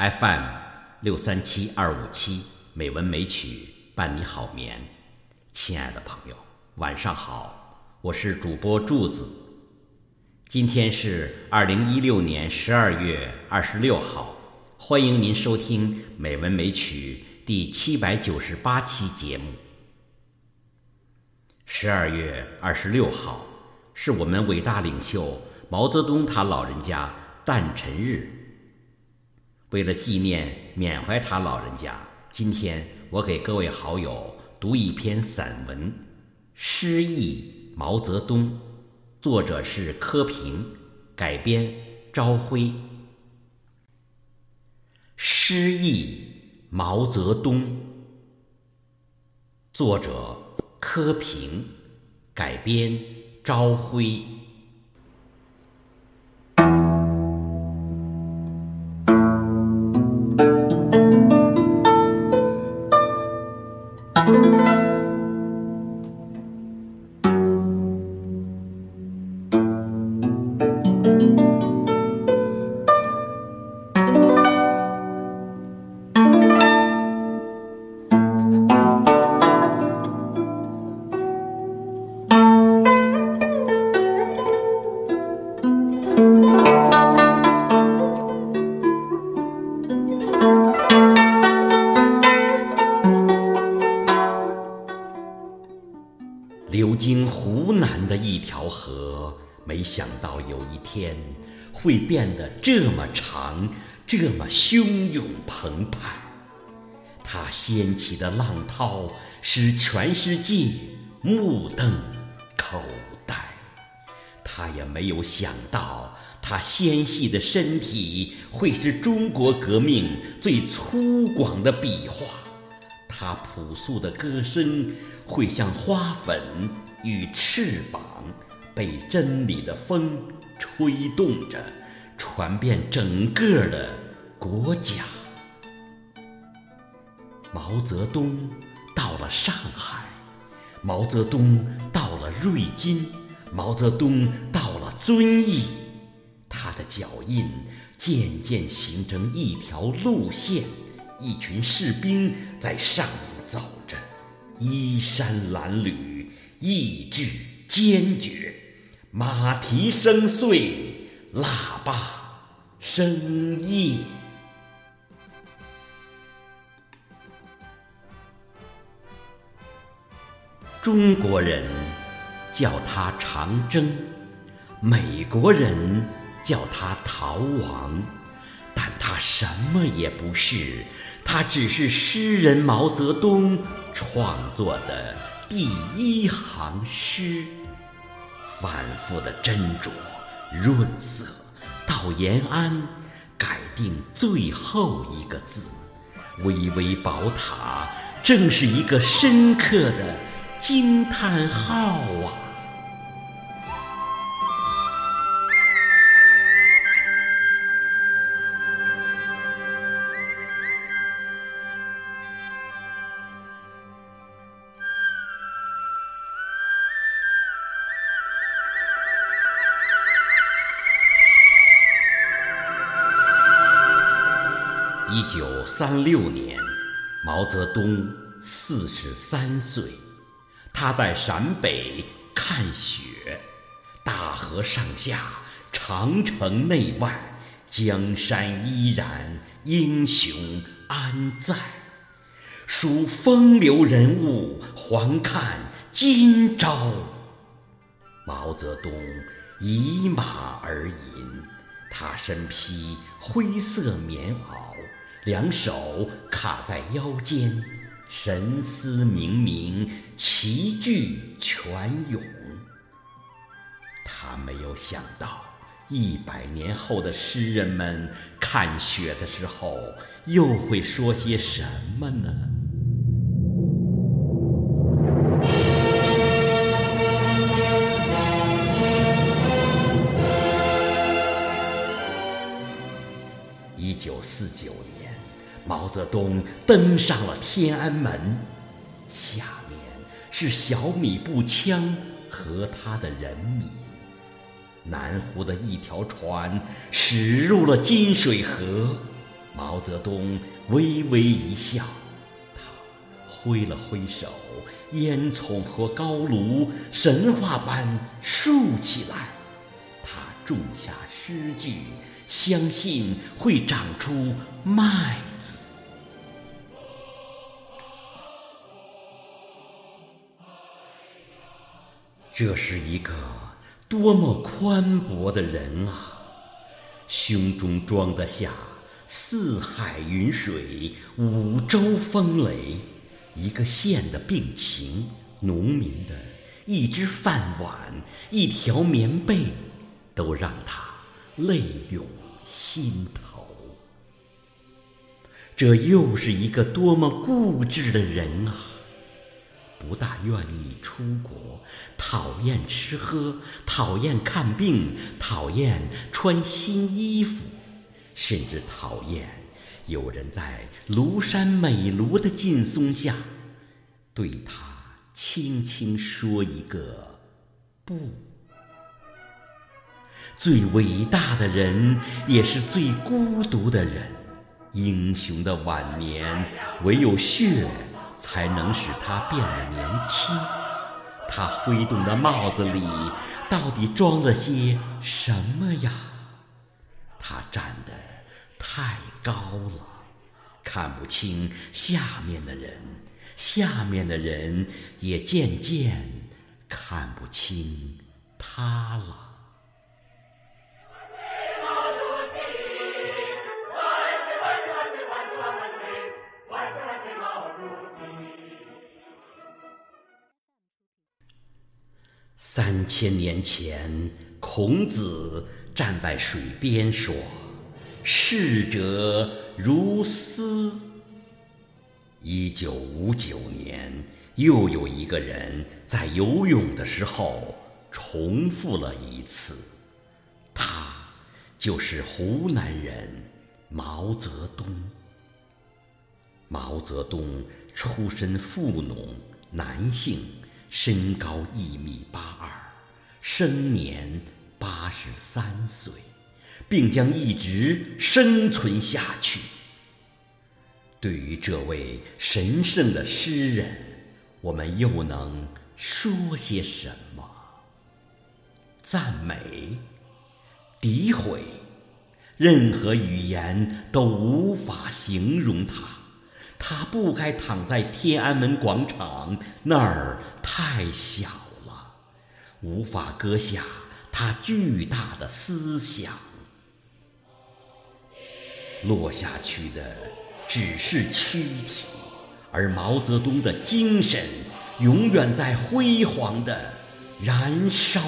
FM 六三七二五七美文美曲伴你好眠，亲爱的朋友，晚上好，我是主播柱子。今天是二零一六年十二月二十六号，欢迎您收听美文美曲第七百九十八期节目。十二月二十六号是我们伟大领袖毛泽东他老人家诞辰日。为了纪念缅怀他老人家，今天我给各位好友读一篇散文《诗意毛泽东》，作者是柯平，改编朝晖。《诗意毛泽东》，作者柯平，改编朝晖。流经湖南的一条河，没想到有一天会变得这么长，这么汹涌澎湃。它掀起的浪涛使全世界目瞪口呆。他也没有想到，他纤细的身体会是中国革命最粗犷的笔画。他朴素的歌声会像花粉与翅膀，被真理的风吹动着，传遍整个的国家。毛泽东到了上海，毛泽东到了瑞金，毛泽东到了遵义，他的脚印渐渐形成一条路线。一群士兵在上面走着，衣衫褴褛，意志坚决，马蹄声碎，喇叭声咽。中国人叫他长征，美国人叫他逃亡，但他什么也不是。他只是诗人毛泽东创作的第一行诗，反复的斟酌、润色，到延安改定最后一个字。巍巍宝塔，正是一个深刻的惊叹号啊！一九三六年，毛泽东四十三岁，他在陕北看雪，大河上下，长城内外，江山依然，英雄安在？数风流人物，还看今朝。毛泽东倚马而吟，他身披灰色棉袄。两手卡在腰间，神思明明，齐聚泉涌。他没有想到，一百年后的诗人们看雪的时候，又会说些什么呢？四九年，毛泽东登上了天安门，下面是小米步枪和他的人民。南湖的一条船驶入了金水河，毛泽东微微一笑，他挥了挥手，烟囱和高炉神话般竖起来。他种下诗句，相信会长出麦子。这是一个多么宽博的人啊！胸中装得下四海云水、五洲风雷，一个县的病情，农民的一只饭碗、一条棉被，都让他泪涌心头。这又是一个多么固执的人啊！不大愿意出国，讨厌吃喝，讨厌看病，讨厌穿新衣服，甚至讨厌有人在庐山美庐的劲松下对他轻轻说一个“不”。最伟大的人，也是最孤独的人。英雄的晚年，唯有血。才能使他变得年轻。他挥动的帽子里到底装了些什么呀？他站得太高了，看不清下面的人，下面的人也渐渐看不清他了。三千年前，孔子站在水边说：“逝者如斯。”一九五九年，又有一个人在游泳的时候重复了一次，他就是湖南人毛泽东。毛泽东出身富农，男性。身高一米八二，生年八十三岁，并将一直生存下去。对于这位神圣的诗人，我们又能说些什么？赞美、诋毁，任何语言都无法形容他。他不该躺在天安门广场，那儿太小了，无法搁下他巨大的思想。落下去的只是躯体，而毛泽东的精神永远在辉煌的燃烧。